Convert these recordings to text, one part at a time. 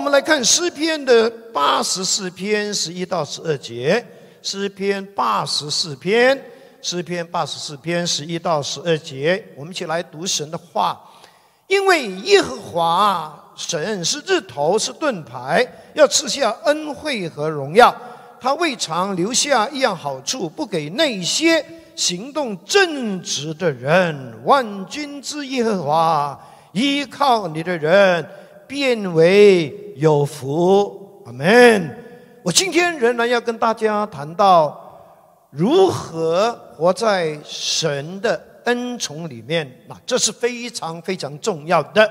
我们来看诗篇的八十四篇十一到十二节。诗篇八十四篇，诗篇八十四篇十一到十二节，我们一起来读神的话。因为耶和华神是日头，是盾牌，要赐下恩惠和荣耀。他未尝留下一样好处，不给那些行动正直的人。万军之耶和华，依靠你的人，变为有福。阿门。我今天仍然要跟大家谈到如何活在神的恩宠里面，那这是非常非常重要的。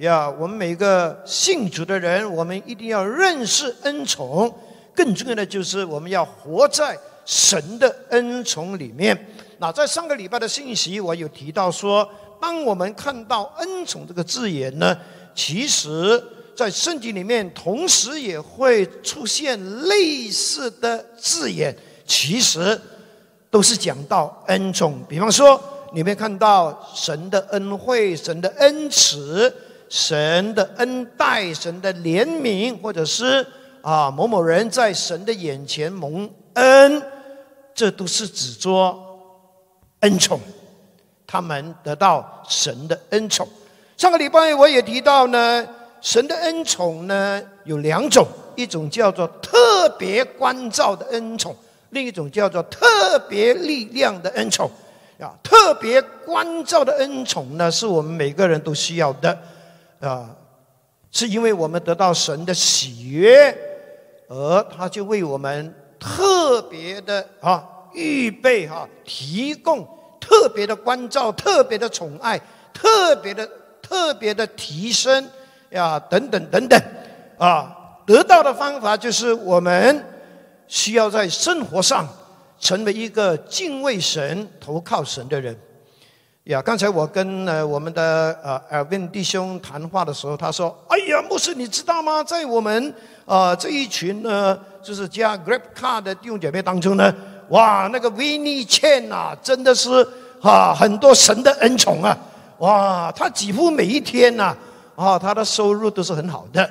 呀，我们每个信主的人，我们一定要认识恩宠。更重要的就是，我们要活在神的恩宠里面。那在上个礼拜的信息，我有提到说，当我们看到“恩宠”这个字眼呢，其实。在圣经里面，同时也会出现类似的字眼，其实都是讲到恩宠。比方说，你们看到神的恩惠、神的恩慈、神的恩待、神的怜悯，或者是啊某某人在神的眼前蒙恩，这都是指作恩宠，他们得到神的恩宠。上个礼拜我也提到呢。神的恩宠呢有两种，一种叫做特别关照的恩宠，另一种叫做特别力量的恩宠。啊，特别关照的恩宠呢，是我们每个人都需要的，啊，是因为我们得到神的喜悦，而他就为我们特别的啊预备哈，提供特别的关照、特别的宠爱、特别的特别的提升。呀，等等等等，啊，得到的方法就是我们需要在生活上成为一个敬畏神、投靠神的人。呀，刚才我跟呃我们的呃尔文弟兄谈话的时候，他说：“哎呀，牧师，你知道吗？在我们啊这一群呢，就是加 Grab Car 的弟兄姐妹当中呢，哇，那个维尼茜呐，真的是啊很多神的恩宠啊，哇，他几乎每一天呐。”啊，啊他的收入都是很好的，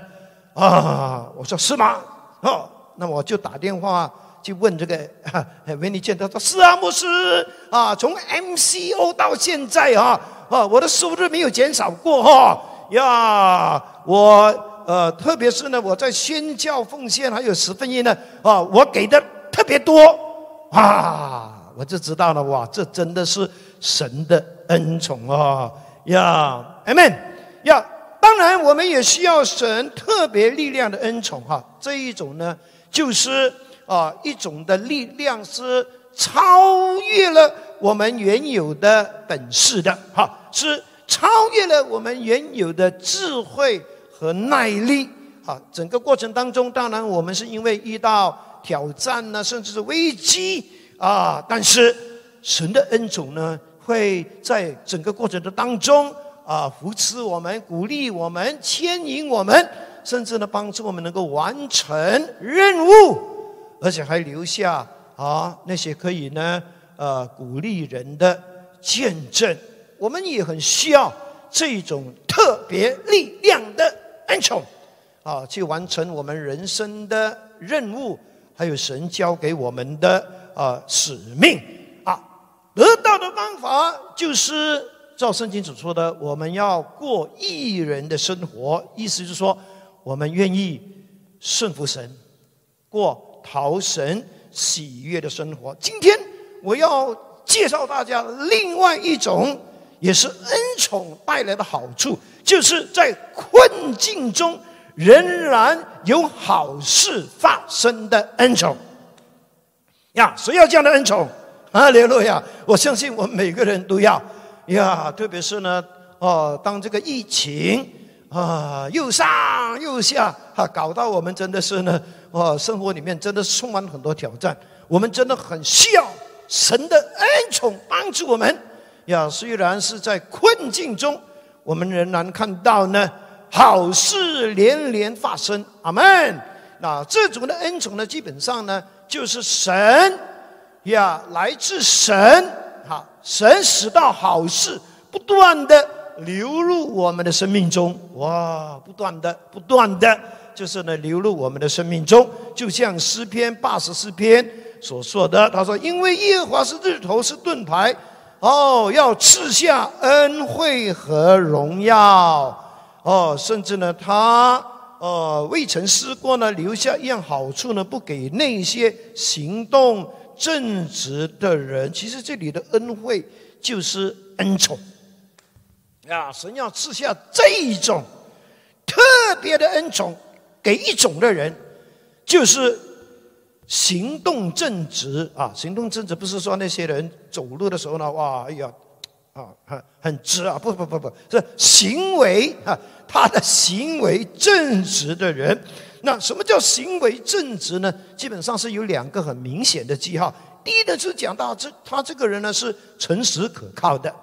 啊，我说是吗？哦，那我就打电话去问这个 维尼健，他说是啊，牧师啊，从 MCO 到现在啊，啊，我的收入没有减少过哈呀，我呃，特别是呢，我在宣教奉献还有十分一呢，啊，我给的特别多啊，我就知道了哇，这真的是神的恩宠啊呀，Amen 呀。当然，我们也需要神特别力量的恩宠哈。这一种呢，就是啊一种的力量是超越了我们原有的本事的哈，是超越了我们原有的智慧和耐力啊。整个过程当中，当然我们是因为遇到挑战呢，甚至是危机啊，但是神的恩宠呢，会在整个过程的当中。啊，扶持我们，鼓励我们，牵引我们，甚至呢，帮助我们能够完成任务，而且还留下啊那些可以呢，呃，鼓励人的见证。我们也很需要这种特别力量的恩宠，啊，去完成我们人生的任务，还有神交给我们的啊使命啊。得到的方法就是。照圣经所说的，我们要过艺人的生活，意思是说，我们愿意顺服神，过讨神喜悦的生活。今天我要介绍大家另外一种，也是恩宠带来的好处，就是在困境中仍然有好事发生的恩宠。呀，谁要这样的恩宠？啊，联络呀！我相信我们每个人都要。呀，特别是呢，哦，当这个疫情啊又上又下，哈，搞到我们真的是呢，哦，生活里面真的充满很多挑战。我们真的很需要神的恩宠帮助我们。呀，虽然是在困境中，我们仍然看到呢好事连连发生。阿门。那这种的恩宠呢，基本上呢就是神呀，来自神。好，神使到好事不断的流入我们的生命中，哇，不断的、不断的就是呢流入我们的生命中，就像诗篇八十四篇所说的，他说：“因为耶和华是日头，是盾牌，哦，要赐下恩惠和荣耀，哦，甚至呢，他呃未曾试过呢，留下一样好处呢，不给那些行动正直的人。其实这里的恩惠就是恩宠。”啊，神要赐下这一种特别的恩宠给一种的人，就是行动正直啊！行动正直不是说那些人走路的时候呢，哇，哎呀，啊，很很直啊！不不不不，是行为啊，他的行为正直的人。那什么叫行为正直呢？基本上是有两个很明显的记号。第一呢，是讲到这他这个人呢是诚实可靠的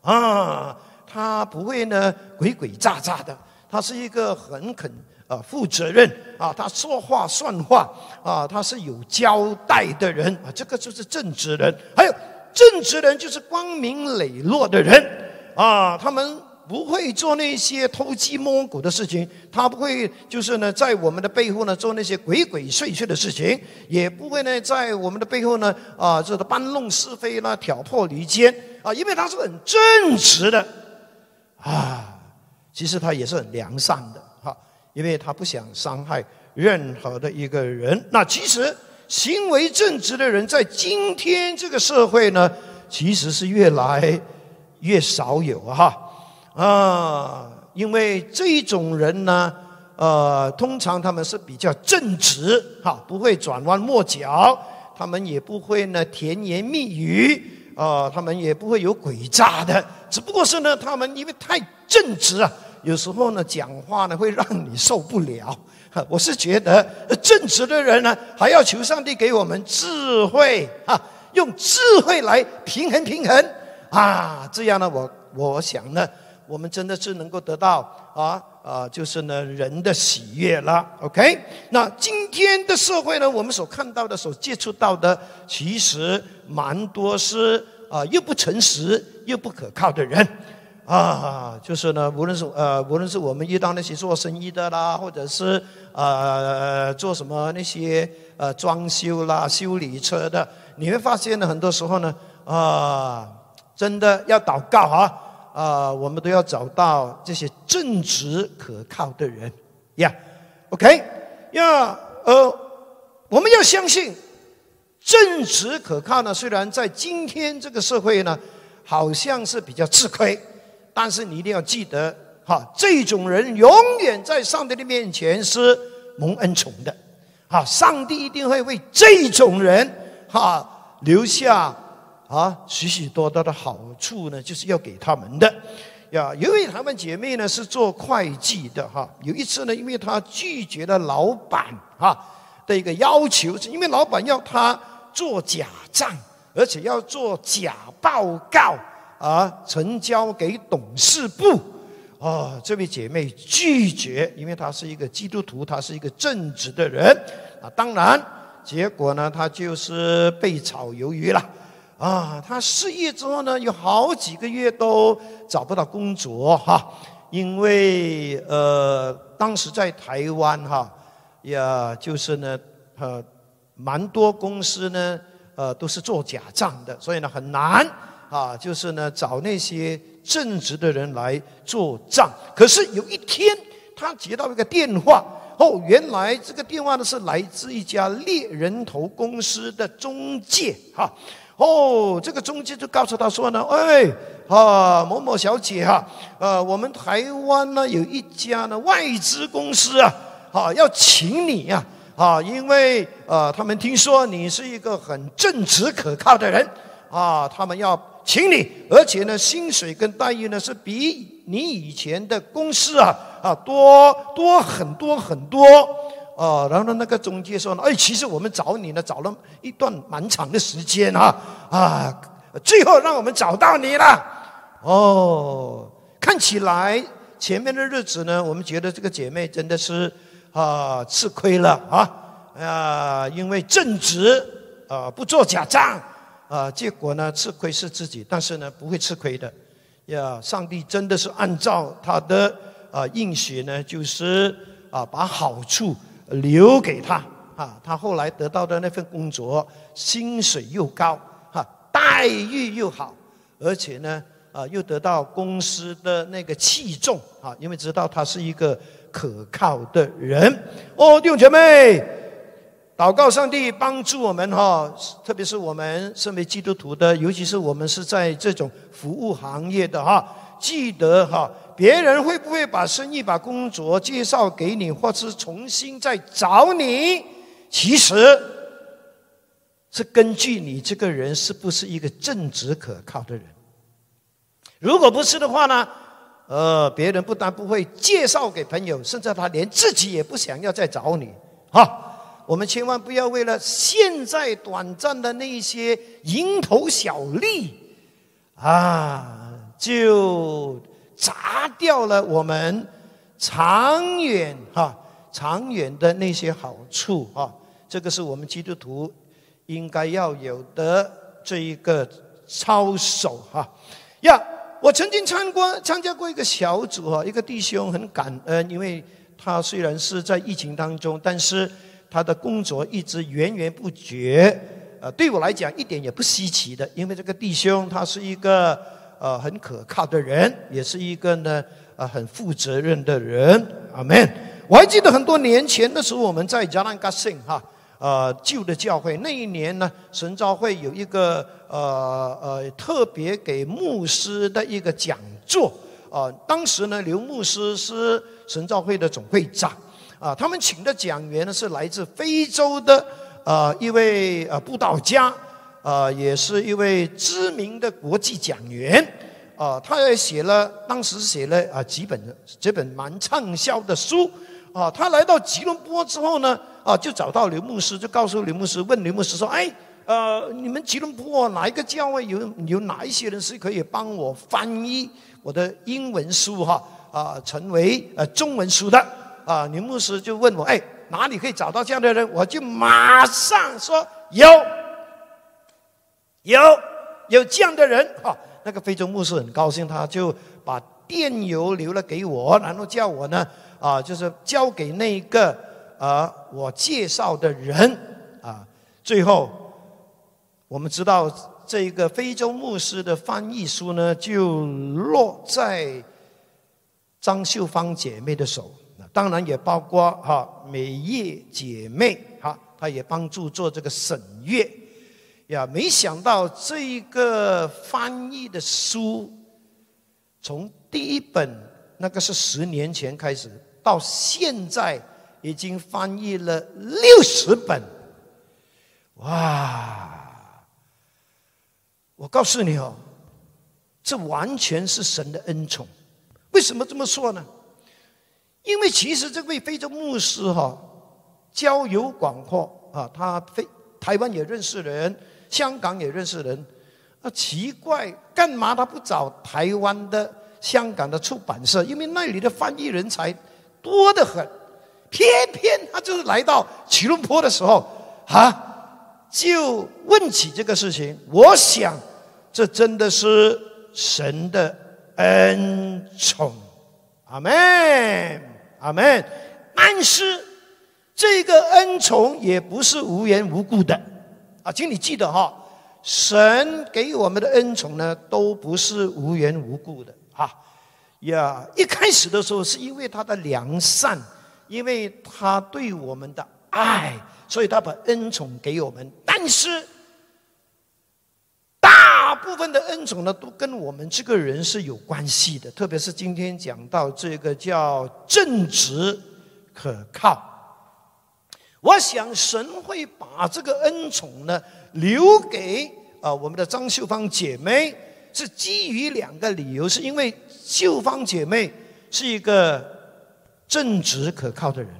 啊。他不会呢鬼鬼诈诈的，他是一个很肯啊负责任啊，他说话算话啊，他是有交代的人啊，这个就是正直人。还有正直人就是光明磊落的人啊，他们不会做那些偷鸡摸狗的事情，他不会就是呢在我们的背后呢做那些鬼鬼祟祟的事情，也不会呢在我们的背后呢啊这个搬弄是非啦、挑拨离间啊，因为他是很正直的。啊，其实他也是很良善的哈，因为他不想伤害任何的一个人。那其实行为正直的人，在今天这个社会呢，其实是越来越少有哈，啊因为这种人呢，呃，通常他们是比较正直哈，不会转弯抹角，他们也不会呢甜言蜜语。啊，他们也不会有诡诈的，只不过是呢，他们因为太正直啊，有时候呢讲话呢会让你受不了。我是觉得正直的人呢，还要求上帝给我们智慧啊，用智慧来平衡平衡啊，这样呢，我我想呢，我们真的是能够得到啊啊，就是呢人的喜悦了。OK，那今天的社会呢，我们所看到的、所接触到的，其实蛮多是。啊，又不诚实又不可靠的人，啊，就是呢，无论是呃，无论是我们遇到那些做生意的啦，或者是呃做什么那些呃装修啦、修理车的，你会发现呢，很多时候呢，啊，真的要祷告啊，啊，我们都要找到这些正直可靠的人呀。OK，要呃，我们要相信。正直可靠呢？虽然在今天这个社会呢，好像是比较吃亏，但是你一定要记得，哈，这种人永远在上帝的面前是蒙恩宠的，哈，上帝一定会为这种人，哈，留下啊许许多多的好处呢，就是要给他们的。呀，有一位台湾姐妹呢是做会计的，哈，有一次呢，因为她拒绝了老板哈的一个要求，是因为老板要她。做假账，而且要做假报告啊，呈交给董事部。哦，这位姐妹拒绝，因为她是一个基督徒，她是一个正直的人。啊，当然，结果呢，她就是被炒鱿鱼了。啊，他失业之后呢，有好几个月都找不到工作哈，因为呃，当时在台湾哈，呀，就是呢，呃。蛮多公司呢，呃，都是做假账的，所以呢很难啊，就是呢找那些正直的人来做账。可是有一天，他接到一个电话，哦，原来这个电话呢是来自一家猎人头公司的中介，哈，哦，这个中介就告诉他说呢，哎，啊，某某小姐哈，呃，我们台湾呢有一家呢外资公司啊，啊，要请你呀。啊，因为呃，他们听说你是一个很正直可靠的人，啊，他们要请你，而且呢，薪水跟待遇呢是比你以前的公司啊啊多多很多很多，啊，然后呢，那个中介说呢，哎，其实我们找你呢找了一段蛮长的时间啊啊，最后让我们找到你了，哦，看起来前面的日子呢，我们觉得这个姐妹真的是。啊，吃亏了啊！啊，因为正直啊，不做假账啊，结果呢，吃亏是自己，但是呢，不会吃亏的。呀，上帝真的是按照他的啊应许呢，就是啊把好处留给他啊，他后来得到的那份工作，薪水又高，哈，待遇又好，而且呢，啊，又得到公司的那个器重啊，因为知道他是一个可靠的人。哦，弟兄姐妹，祷告上帝帮助我们哈，特别是我们身为基督徒的，尤其是我们是在这种服务行业的哈，记得哈。别人会不会把生意、把工作介绍给你，或是重新再找你？其实是根据你这个人是不是一个正直可靠的人。如果不是的话呢？呃，别人不但不会介绍给朋友，甚至他连自己也不想要再找你。哈，我们千万不要为了现在短暂的那一些蝇头小利啊，就。砸掉了我们长远哈长远的那些好处哈，这个是我们基督徒应该要有的这一个操守哈呀。我曾经参过参加过一个小组哈，一个弟兄很感恩，因为他虽然是在疫情当中，但是他的工作一直源源不绝。呃，对我来讲一点也不稀奇的，因为这个弟兄他是一个。呃，很可靠的人，也是一个呢，呃，很负责任的人。阿门。我还记得很多年前的时候，我们在加兰加信哈，呃，旧的教会那一年呢，神召会有一个呃呃特别给牧师的一个讲座。啊，当时呢，刘牧师是神召会的总会长。啊，他们请的讲员呢是来自非洲的呃一位呃布道家。啊，也是一位知名的国际讲员，啊，他也写了，当时写了啊几本这本蛮畅销的书，啊，他来到吉隆坡之后呢，啊，就找到刘牧师，就告诉刘牧师，问刘牧师说，哎，呃，你们吉隆坡哪一个教会有有哪一些人是可以帮我翻译我的英文书哈，啊，成为呃中文书的，啊，刘牧师就问我，哎，哪里可以找到这样的人？我就马上说有。有有这样的人哈，那个非洲牧师很高兴，他就把电邮留了给我，然后叫我呢啊，就是交给那个啊我介绍的人啊。最后我们知道这个非洲牧师的翻译书呢，就落在张秀芳姐妹的手，当然也包括哈美叶姐妹哈，她也帮助做这个审阅。呀，没想到这一个翻译的书，从第一本那个是十年前开始，到现在已经翻译了六十本，哇！我告诉你哦，这完全是神的恩宠。为什么这么说呢？因为其实这位非洲牧师哈，交友广阔啊，他非台湾也认识人。香港也认识人，啊，奇怪，干嘛他不找台湾的、香港的出版社？因为那里的翻译人才多得很，偏偏他就是来到吉隆坡的时候，啊，就问起这个事情。我想，这真的是神的恩宠，阿门，阿门。但是这个恩宠也不是无缘无故的。啊，请你记得哈，神给我们的恩宠呢，都不是无缘无故的哈。呀，一开始的时候是因为他的良善，因为他对我们的爱，所以他把恩宠给我们。但是，大部分的恩宠呢，都跟我们这个人是有关系的。特别是今天讲到这个叫正直可靠。我想神会把这个恩宠呢留给啊我们的张秀芳姐妹，是基于两个理由，是因为秀芳姐妹是一个正直可靠的人，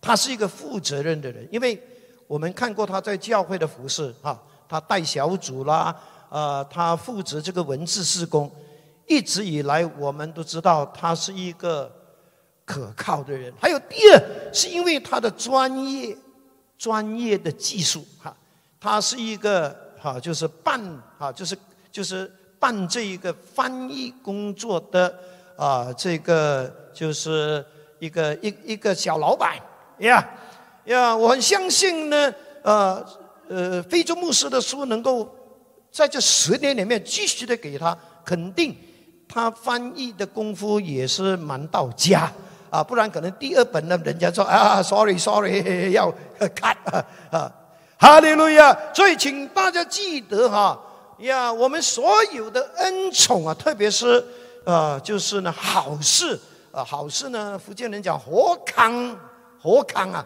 她是一个负责任的人，因为我们看过她在教会的服饰啊，她带小组啦，呃，她负责这个文字施工，一直以来我们都知道她是一个。可靠的人，还有第二，是因为他的专业、专业的技术哈，他是一个哈，就是办哈，就是就是办这一个翻译工作的啊，这个就是一个一一个小老板呀呀，我很相信呢，呃呃，非洲牧师的书能够在这十年里面继续的给他肯定，他翻译的功夫也是蛮到家啊，不然可能第二本呢，人家说啊，sorry sorry，要 cut 啊，哈利路亚！所以请大家记得哈呀，我们所有的恩宠啊，特别是呃，就是呢好事。啊，好事呢！福建人讲活康，活康啊，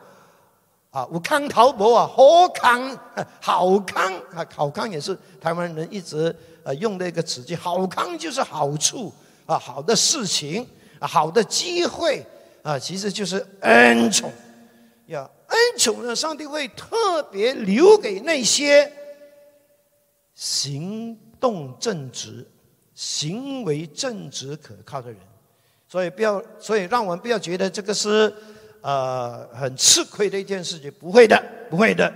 啊，武康陶博啊，活康，好康啊，好康也是台湾人一直呃用的一个词句，好康就是好处啊，好的事情啊，好的机会啊，其实就是恩宠呀。恩宠呢，上帝会特别留给那些行动正直、行为正直可靠的人。所以不要，所以让我们不要觉得这个是，呃，很吃亏的一件事情。不会的，不会的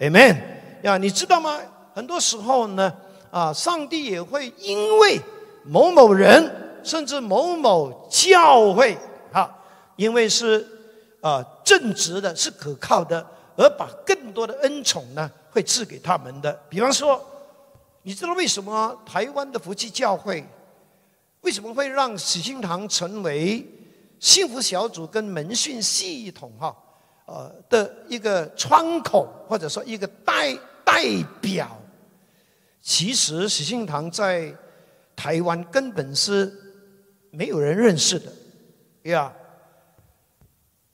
，Amen。呀，你知道吗？很多时候呢，啊，上帝也会因为某某人，甚至某某教会，因为是啊正直的，是可靠的，而把更多的恩宠呢，会赐给他们的。比方说，你知道为什么台湾的福气教会？为什么会让喜庆堂成为幸福小组跟门训系统哈呃的一个窗口，或者说一个代代表？其实喜庆堂在台湾根本是没有人认识的，对呀？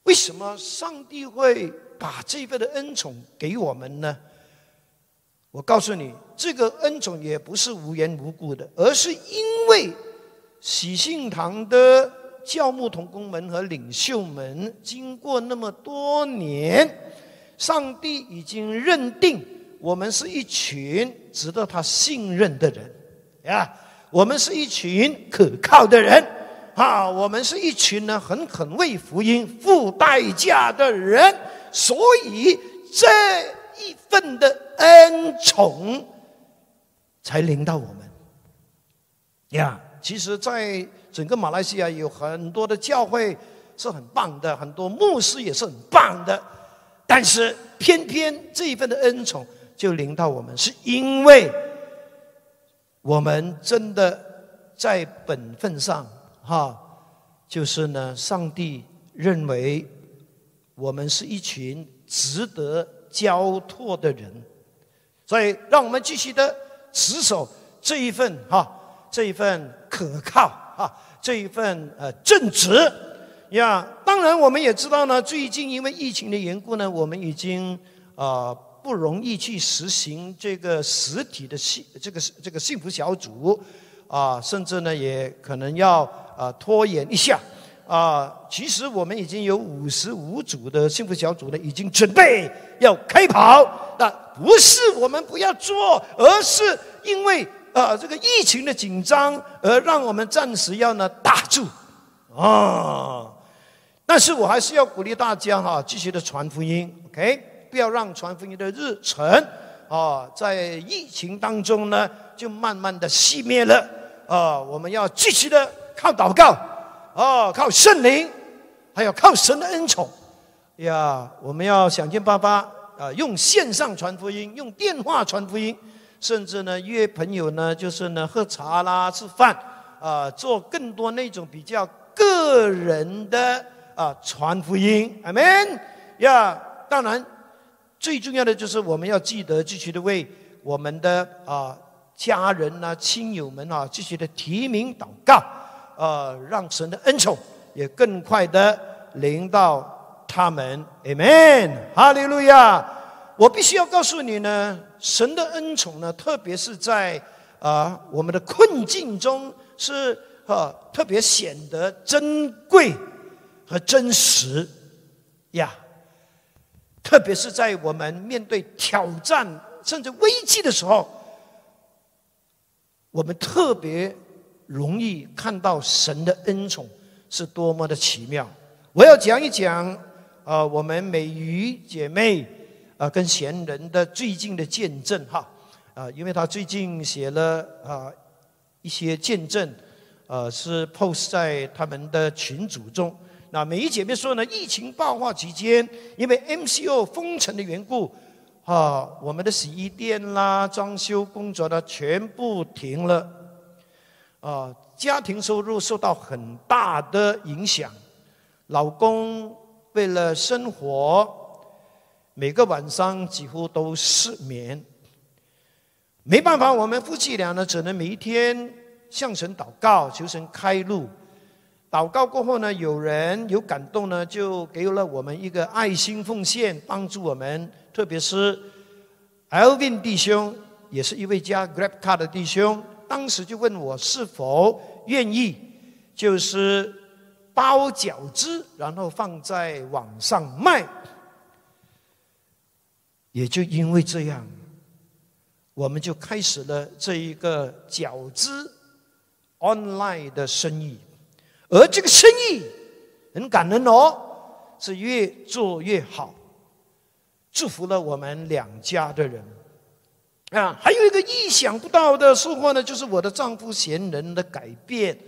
为什么上帝会把这一份的恩宠给我们呢？我告诉你，这个恩宠也不是无缘无故的，而是因为。喜信堂的教牧同工们和领袖们，经过那么多年，上帝已经认定我们是一群值得他信任的人，呀，我们是一群可靠的人，啊，我们是一群呢很肯为福音付代价的人，所以这一份的恩宠才临到我们，呀。其实，在整个马来西亚有很多的教会是很棒的，很多牧师也是很棒的，但是偏偏这一份的恩宠就临到我们，是因为我们真的在本分上，哈，就是呢，上帝认为我们是一群值得交托的人，所以让我们继续的持守这一份哈。这一份可靠哈，这一份呃正直呀，当然我们也知道呢，最近因为疫情的缘故呢，我们已经啊不容易去实行这个实体的幸这个这个幸福小组啊，甚至呢也可能要啊拖延一下啊。其实我们已经有五十五组的幸福小组呢，已经准备要开跑，那不是我们不要做，而是因为。啊，这个疫情的紧张，而让我们暂时要呢打住啊。但是我还是要鼓励大家哈，继续的传福音，OK？不要让传福音的日程啊，在疫情当中呢，就慢慢的熄灭了啊。我们要继续的靠祷告哦，靠圣灵，还有靠神的恩宠呀。我们要想尽办法啊，用线上传福音，用电话传福音。甚至呢，约朋友呢，就是呢，喝茶啦、吃饭，啊，做更多那种比较个人的啊传福音，阿门呀。当然，最重要的就是我们要记得继续的为我们的啊家人呐、亲友们啊继续的提名祷告，呃，让神的恩宠也更快的临到他们，阿门，哈利路亚。我必须要告诉你呢，神的恩宠呢，特别是在啊我们的困境中，是啊特别显得珍贵和真实呀。特别是在我们面对挑战甚至危机的时候，我们特别容易看到神的恩宠是多么的奇妙。我要讲一讲啊，我们美鱼姐妹。啊，跟贤人的最近的见证哈，啊，因为他最近写了啊一些见证，呃，是 post 在他们的群组中。那美姨姐妹说呢，疫情爆发期间，因为 MCO 封城的缘故，啊，我们的洗衣店啦、装修工作呢，全部停了，啊，家庭收入受到很大的影响。老公为了生活，每个晚上几乎都失眠。没办法，我们夫妻俩呢，只能每一天向神祷告，求神开路。祷告过后呢，有人有感动呢，就给了我们一个爱心奉献，帮助我们。特别是 Alvin 弟兄，也是一位加 Grab Car 的弟兄，当时就问我是否愿意，就是包饺子，然后放在网上卖。也就因为这样。我们就开始了这一个饺子 online 的生意，而这个生意很感人哦，是越做越好，祝福了我们两家的人啊。还有一个意想不到的收获呢，就是我的丈夫贤人的改变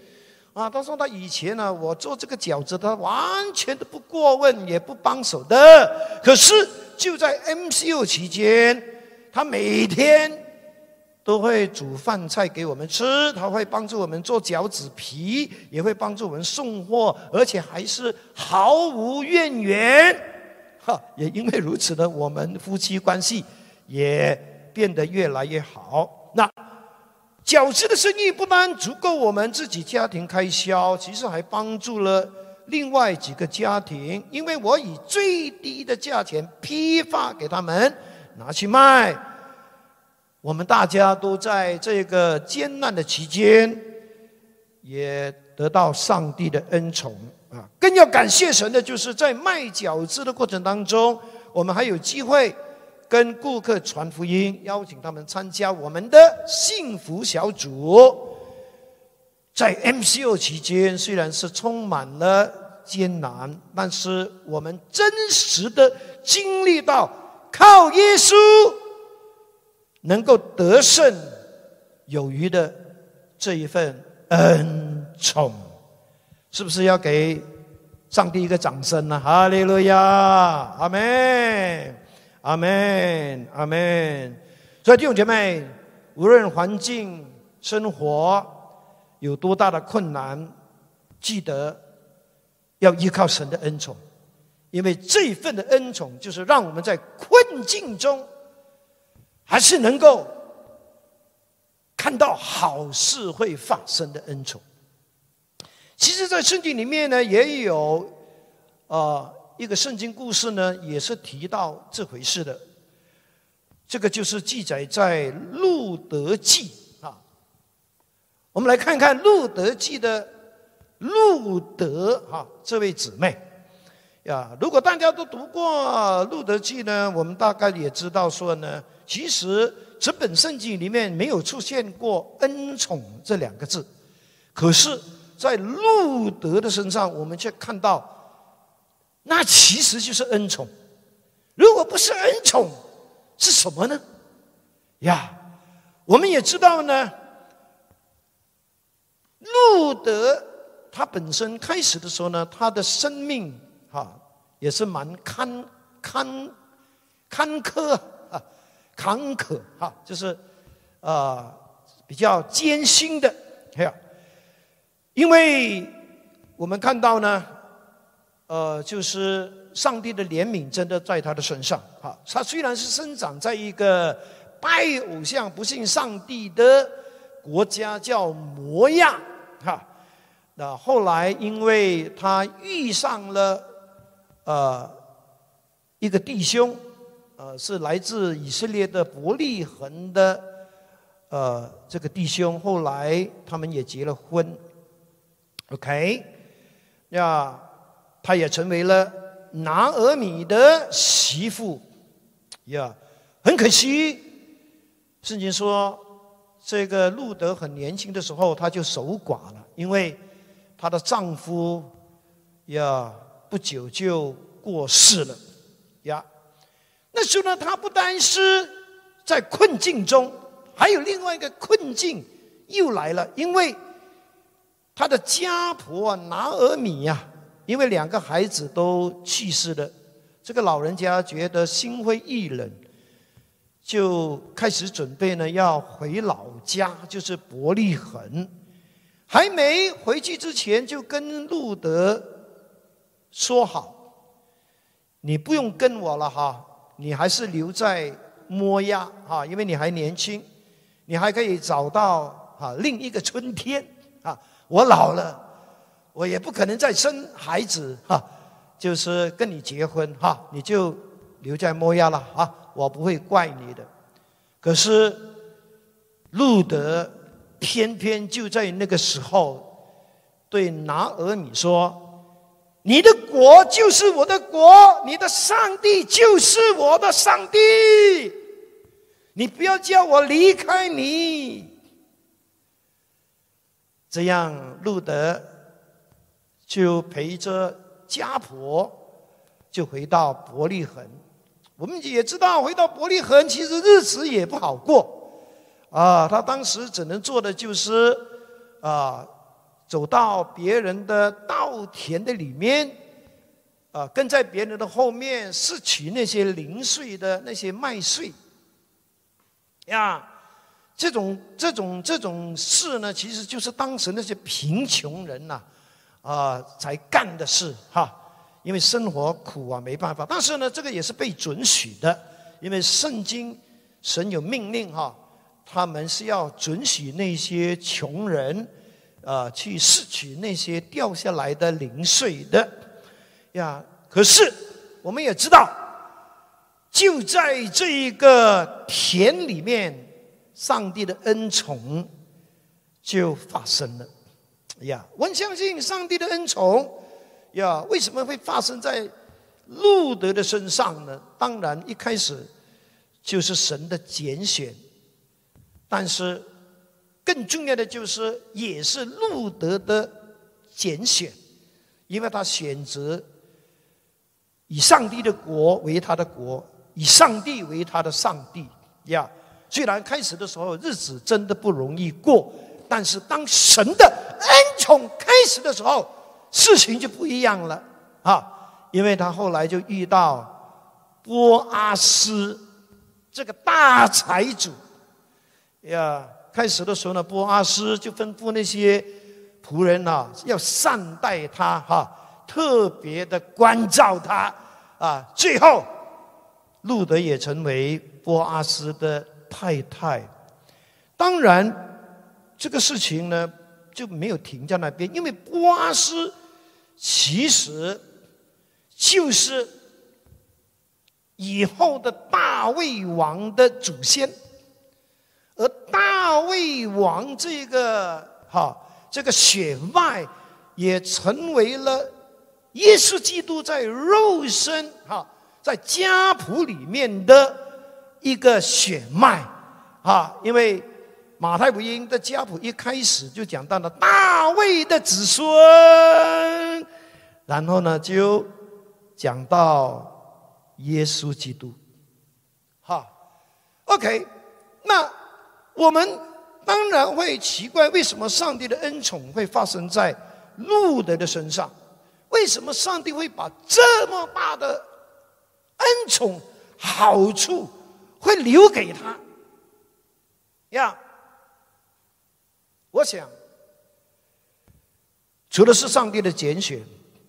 啊。他说他以前呢，我做这个饺子，他完全都不过问，也不帮手的。可是就在 MCO 期间。他每天都会煮饭菜给我们吃，他会帮助我们做饺子皮，也会帮助我们送货，而且还是毫无怨言。哈，也因为如此呢，我们夫妻关系也变得越来越好。那饺子的生意不单足够我们自己家庭开销，其实还帮助了另外几个家庭，因为我以最低的价钱批发给他们。拿去卖，我们大家都在这个艰难的期间，也得到上帝的恩宠啊！更要感谢神的，就是在卖饺子的过程当中，我们还有机会跟顾客传福音，邀请他们参加我们的幸福小组。在 MCO 期间，虽然是充满了艰难，但是我们真实的经历到。靠耶稣能够得胜有余的这一份恩宠，是不是要给上帝一个掌声呢？哈利路亚，阿门，阿门，阿门。所以弟兄姐妹，无论环境、生活有多大的困难，记得要依靠神的恩宠。因为这一份的恩宠，就是让我们在困境中，还是能够看到好事会发生的恩宠。其实，在圣经里面呢，也有啊一个圣经故事呢，也是提到这回事的。这个就是记载在路德记啊。我们来看看路德记的路德哈这位姊妹。呀，如果大家都读过《路德记》呢，我们大概也知道说呢，其实这本圣经里面没有出现过“恩宠”这两个字，可是，在路德的身上，我们却看到，那其实就是恩宠。如果不是恩宠，是什么呢？呀，我们也知道呢，路德他本身开始的时候呢，他的生命。哈，也是蛮坎坎坎坷啊，坎坷哈，就是啊比较艰辛的，还有，因为我们看到呢，呃，就是上帝的怜悯真的在他的身上哈，他虽然是生长在一个拜偶像、不信上帝的国家，叫摩亚哈，那后来因为他遇上了。呃，一个弟兄，呃，是来自以色列的伯利恒的，呃，这个弟兄，后来他们也结了婚，OK，呀，他也成为了拿俄米的媳妇，呀，很可惜，圣经说，这个路德很年轻的时候他就守寡了，因为她的丈夫，呀。不久就过世了，呀，那时候呢，他不单是在困境中，还有另外一个困境又来了，因为他的家婆拿俄米呀，因为两个孩子都去世了，这个老人家觉得心灰意冷，就开始准备呢要回老家，就是伯利恒。还没回去之前，就跟路德说好：“你不用跟我了哈，你还是留在摩亚哈，因为你还年轻，你还可以找到哈另一个春天啊。我老了，我也不可能再生孩子哈，就是跟你结婚哈，你就留在摩亚了啊，我不会怪你的。可是路德。”偏偏就在那个时候，对拿俄米说：“你的国就是我的国，你的上帝就是我的上帝，你不要叫我离开你。”这样，路德就陪着家婆就回到伯利恒。我们也知道，回到伯利恒，其实日子也不好过。啊，他当时只能做的就是，啊，走到别人的稻田的里面，啊，跟在别人的后面拾取那些零碎的那些麦穗，呀，这种这种这种事呢，其实就是当时那些贫穷人呐，啊才干的事哈，因为生活苦啊，没办法。但是呢，这个也是被准许的，因为圣经神有命令哈。他们是要准许那些穷人，啊，去拾取那些掉下来的零碎的呀。可是我们也知道，就在这一个田里面，上帝的恩宠就发生了呀。我相信上帝的恩宠呀，为什么会发生在路德的身上呢？当然，一开始就是神的拣选。但是，更重要的就是，也是路德的拣选，因为他选择以上帝的国为他的国，以上帝为他的上帝呀。虽然开始的时候日子真的不容易过，但是当神的恩宠开始的时候，事情就不一样了啊！因为他后来就遇到波阿斯这个大财主。呀，开始的时候呢，波阿斯就吩咐那些仆人呐，要善待他哈，特别的关照他啊。最后，路德也成为波阿斯的太太。当然，这个事情呢就没有停在那边，因为波阿斯其实就是以后的大卫王的祖先。而大卫王这个哈这个血脉，也成为了耶稣基督在肉身哈在家谱里面的一个血脉啊，因为马太福音的家谱一开始就讲到了大卫的子孙，然后呢就讲到耶稣基督，哈，OK，那。我们当然会奇怪，为什么上帝的恩宠会发生在路德的身上？为什么上帝会把这么大的恩宠、好处会留给他？呀，我想，除了是上帝的拣选，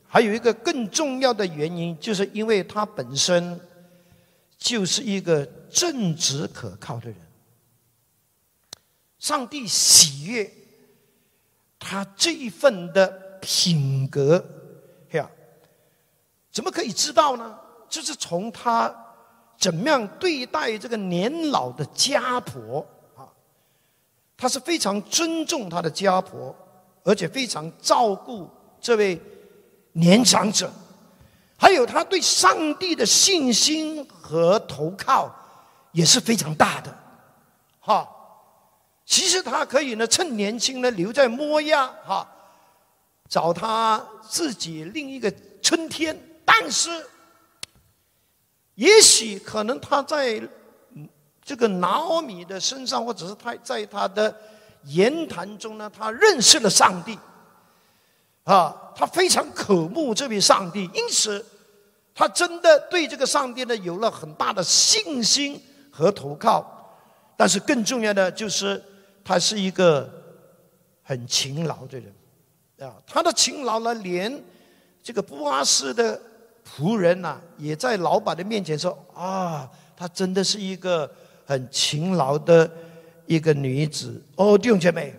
还有一个更重要的原因，就是因为他本身就是一个正直可靠的人。上帝喜悦他这一份的品格，呀，怎么可以知道呢？就是从他怎么样对待这个年老的家婆，他是非常尊重他的家婆，而且非常照顾这位年长者，还有他对上帝的信心和投靠也是非常大的，哈。其实他可以呢，趁年轻呢留在摩亚哈，找他自己另一个春天。但是，也许可能他在这个拿奥米的身上，或者是他在他的言谈中呢，他认识了上帝。啊，他非常渴慕这位上帝，因此他真的对这个上帝呢有了很大的信心和投靠。但是更重要的就是，他是一个很勤劳的人啊。他的勤劳呢，连这个布阿斯的仆人呐，也在老板的面前说：“啊，他真的是一个很勤劳的一个女子。”哦，弟兄姐妹。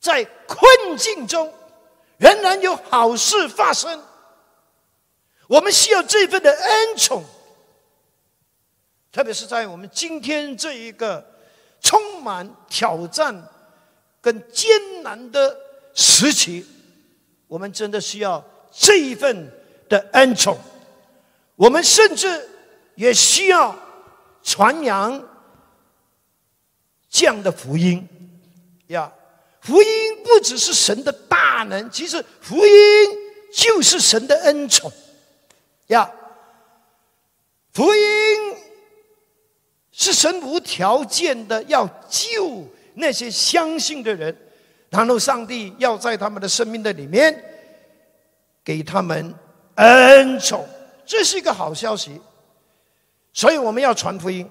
在困境中，仍然有好事发生。我们需要这份的恩宠，特别是在我们今天这一个充满挑战跟艰难的时期，我们真的需要这一份的恩宠。我们甚至也需要传扬这样的福音呀。福音不只是神的大能，其实福音就是神的恩宠呀。福音是神无条件的要救那些相信的人，然后上帝要在他们的生命的里面给他们恩宠，这是一个好消息。所以我们要传福音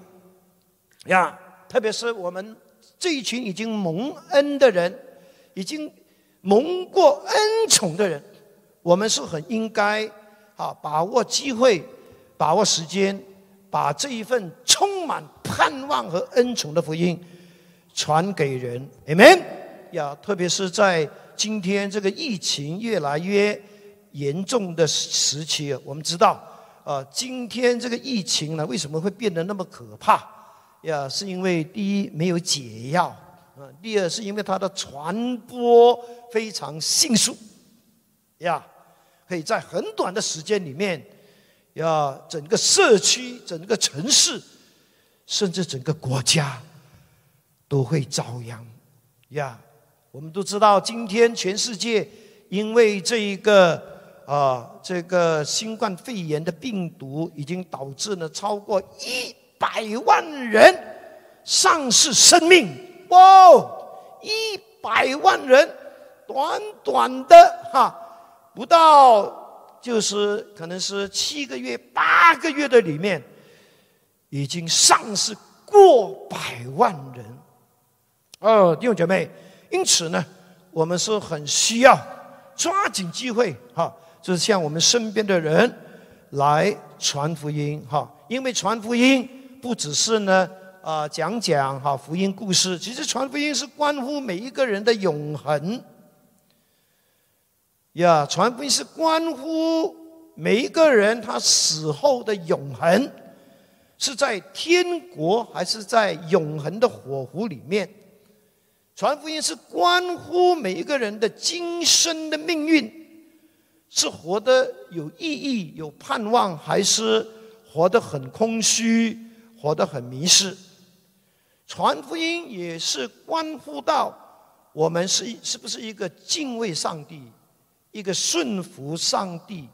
呀，特别是我们这一群已经蒙恩的人。已经蒙过恩宠的人，我们是很应该啊把握机会，把握时间，把这一份充满盼望和恩宠的福音传给人。Amen。呀，特别是在今天这个疫情越来越严重的时期，我们知道，啊，今天这个疫情呢，为什么会变得那么可怕？呀，是因为第一没有解药。啊，第二是因为它的传播非常迅速，呀，可以在很短的时间里面，呀，整个社区、整个城市，甚至整个国家都会遭殃，呀。我们都知道，今天全世界因为这一个啊，这个新冠肺炎的病毒，已经导致了超过一百万人丧失生命。哇，一百万人，短短的哈，不到就是可能是七个月、八个月的里面，已经丧失过百万人。哦，弟兄姐妹，因此呢，我们是很需要抓紧机会哈，就是向我们身边的人来传福音哈，因为传福音不只是呢。啊，讲讲哈福音故事，其实传福音是关乎每一个人的永恒。呀，传福音是关乎每一个人他死后的永恒，是在天国还是在永恒的火湖里面？传福音是关乎每一个人的今生的命运，是活得有意义、有盼望，还是活得很空虚、活得很迷失？传福音也是关乎到我们是是不是一个敬畏上帝、一个顺服上帝、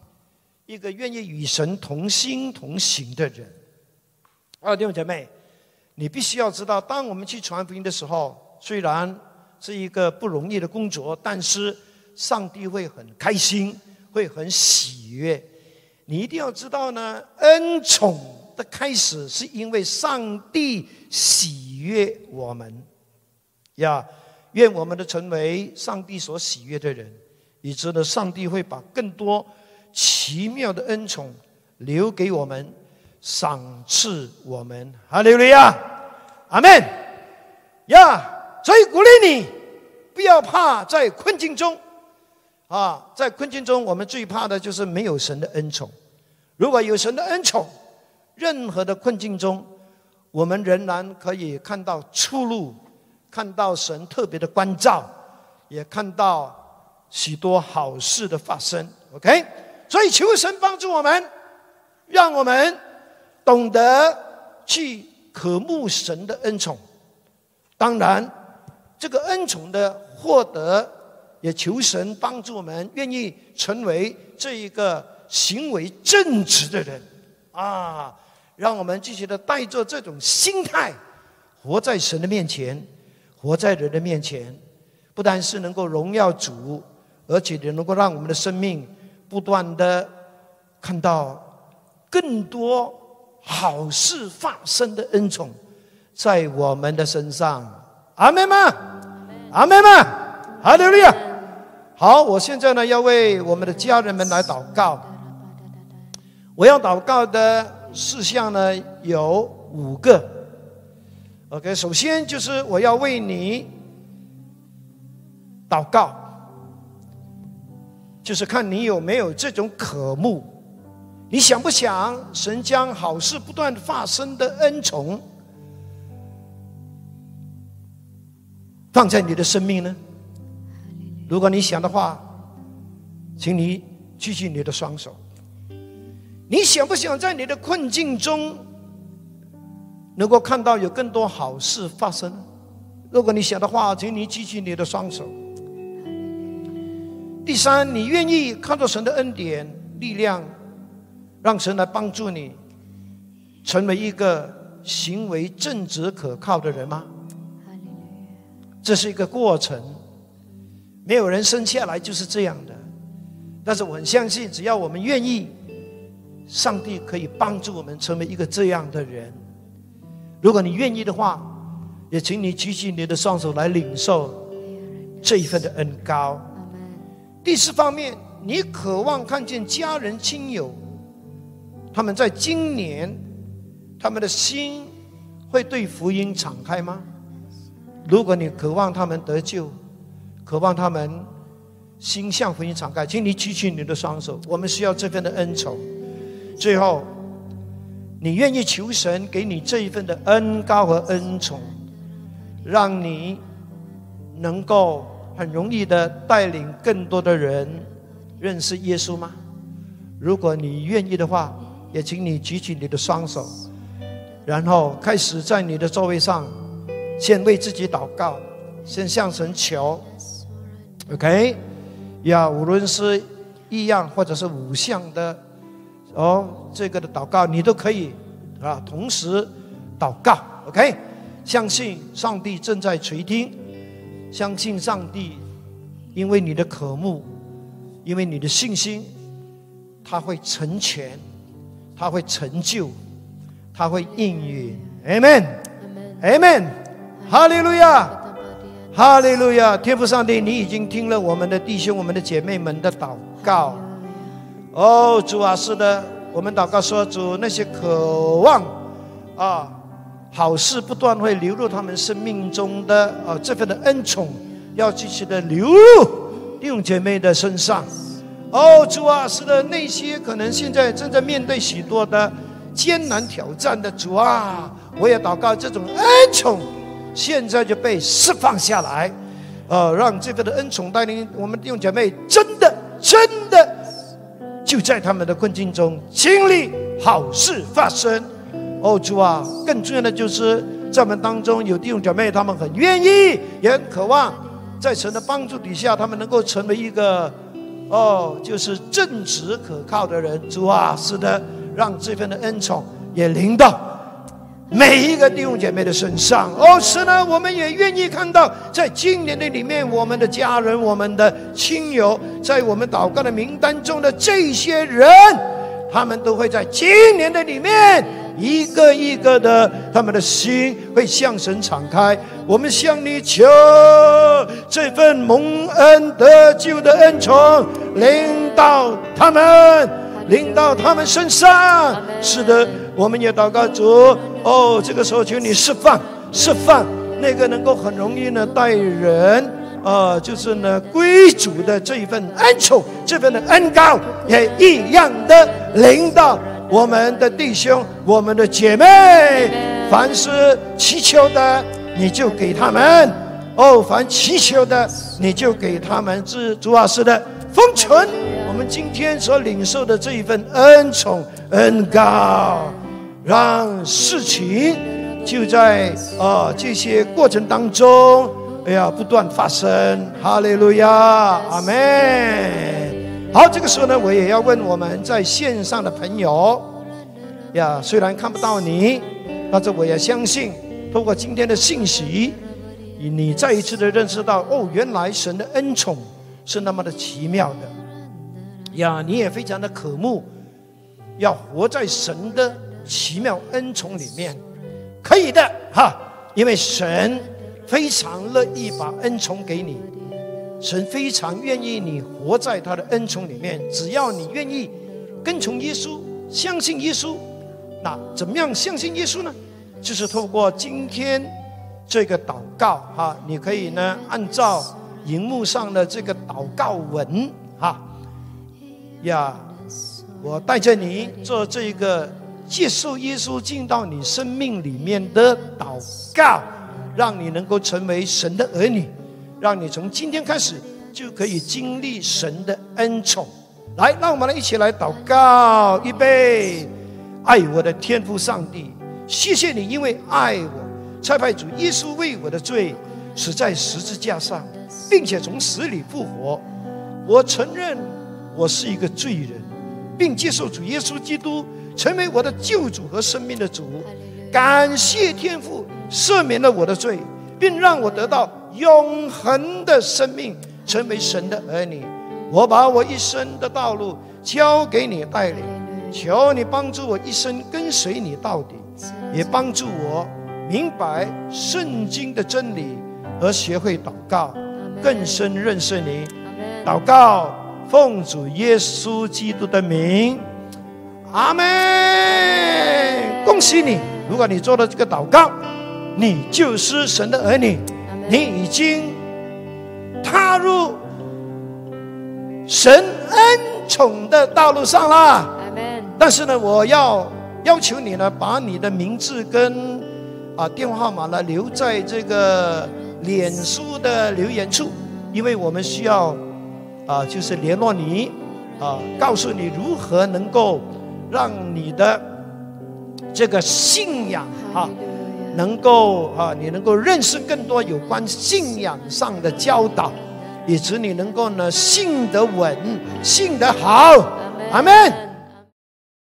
一个愿意与神同心同行的人。啊，弟兄姐妹，你必须要知道，当我们去传福音的时候，虽然是一个不容易的工作，但是上帝会很开心，会很喜悦。你一定要知道呢，恩宠。的开始是因为上帝喜悦我们呀，愿我们的成为上帝所喜悦的人，以致呢，上帝会把更多奇妙的恩宠留给我们，赏赐我们。哈利路亚，阿门呀！所以鼓励你，不要怕在困境中啊，在困境中，我们最怕的就是没有神的恩宠。如果有神的恩宠，任何的困境中，我们仍然可以看到出路，看到神特别的关照，也看到许多好事的发生。OK，所以求神帮助我们，让我们懂得去渴慕神的恩宠。当然，这个恩宠的获得，也求神帮助我们，愿意成为这一个行为正直的人啊。让我们继续的带着这种心态，活在神的面前，活在人的面前，不但是能够荣耀主，而且也能够让我们的生命不断的看到更多好事发生的恩宠在我们的身上。阿门吗？阿门吗？哈利路亚！好，我现在呢要为我们的家人们来祷告。我要祷告的事项呢有五个。OK，首先就是我要为你祷告，就是看你有没有这种渴慕，你想不想神将好事不断发生的恩宠放在你的生命呢？如果你想的话，请你举起你的双手。你想不想在你的困境中能够看到有更多好事发生？如果你想的话，请你举起你的双手。第三，你愿意看到神的恩典、力量，让神来帮助你，成为一个行为正直可靠的人吗？这是一个过程，没有人生下来就是这样的。但是我很相信，只要我们愿意。上帝可以帮助我们成为一个这样的人。如果你愿意的话，也请你举起你的双手来领受这一份的恩高。第四方面，你渴望看见家人亲友，他们在今年，他们的心会对福音敞开吗？如果你渴望他们得救，渴望他们心向福音敞开，请你举起你的双手。我们需要这份的恩宠。最后，你愿意求神给你这一份的恩高和恩宠，让你能够很容易的带领更多的人认识耶稣吗？如果你愿意的话，也请你举起你的双手，然后开始在你的座位上，先为自己祷告，先向神求。OK，呀，无论是一样或者是五项的。哦，这个的祷告你都可以啊，同时祷告，OK？相信上帝正在垂听，相信上帝，因为你的渴慕，因为你的信心，他会成全，他会成就，他会应允，Amen，Amen，哈利路亚，哈利路亚，天父上帝，你已经听了我们的弟兄、我们的姐妹们的祷告。哦，主啊，是的，我们祷告说，主那些渴望啊好事不断会流入他们生命中的啊这份的恩宠，要继续的流入弟兄姐妹的身上。哦，主啊，是的，那些可能现在正在面对许多的艰难挑战的主啊，我也祷告这种恩宠现在就被释放下来，呃，让这份的恩宠带领我们弟兄姐妹真的真的。就在他们的困境中经历好事发生，哦主啊！更重要的就是在我们当中有弟兄姐妹，他们很愿意，也很渴望，在神的帮助底下，他们能够成为一个哦，就是正直可靠的人。主啊，是的，让这份的恩宠也临到。每一个弟兄姐妹的身上，哦，是呢，我们也愿意看到，在今年的里面，我们的家人、我们的亲友，在我们祷告的名单中的这些人，他们都会在今年的里面，一个一个的，他们的心会向神敞开。我们向你求这份蒙恩得救的恩宠，临到他们，临到他们身上。是的。我们也祷告主哦，这个时候求你释放，释放那个能够很容易呢带人，呃，就是呢归主的这一份恩宠，这份的恩高也一样的领导我们的弟兄、我们的姐妹，凡是祈求的，你就给他们；哦，凡祈求的，你就给他们。是主啊，是的，封存我们今天所领受的这一份恩宠、恩高。让事情就在啊这些过程当中，哎呀不断发生。哈利路亚，阿门。好，这个时候呢，我也要问我们在线上的朋友呀，虽然看不到你，但是我也相信，通过今天的信息，你再一次的认识到，哦，原来神的恩宠是那么的奇妙的呀！你也非常的渴慕，要活在神的奇妙恩宠里面，可以的哈！因为神非常乐意把恩宠给你，神非常愿意你活在他的恩宠里面。只要你愿意跟从耶稣，相信耶稣，那怎么样相信耶稣呢？就是透过今天这个祷告哈，你可以呢按照。荧幕上的这个祷告文，哈呀，我带着你做这个接受耶稣进到你生命里面的祷告，让你能够成为神的儿女，让你从今天开始就可以经历神的恩宠。来，让我们来一起来祷告，预备，爱我的天父上帝，谢谢你，因为爱我，差派主耶稣为我的罪死在十字架上。并且从死里复活，我承认我是一个罪人，并接受主耶稣基督成为我的救主和生命的主。感谢天父赦免了我的罪，并让我得到永恒的生命，成为神的儿女。我把我一生的道路交给你带领，求你帮助我一生跟随你到底，也帮助我明白圣经的真理和学会祷告。更深认识你，祷告，奉主耶稣基督的名，阿门。恭喜你，如果你做了这个祷告，你就是神的儿女，你已经踏入神恩宠的道路上了。但是呢，我要要求你呢，把你的名字跟啊电话号码呢留在这个。脸书的留言处，因为我们需要啊，就是联络你啊，告诉你如何能够让你的这个信仰啊，能够啊，你能够认识更多有关信仰上的教导，以及你能够呢信得稳、信得好，阿门。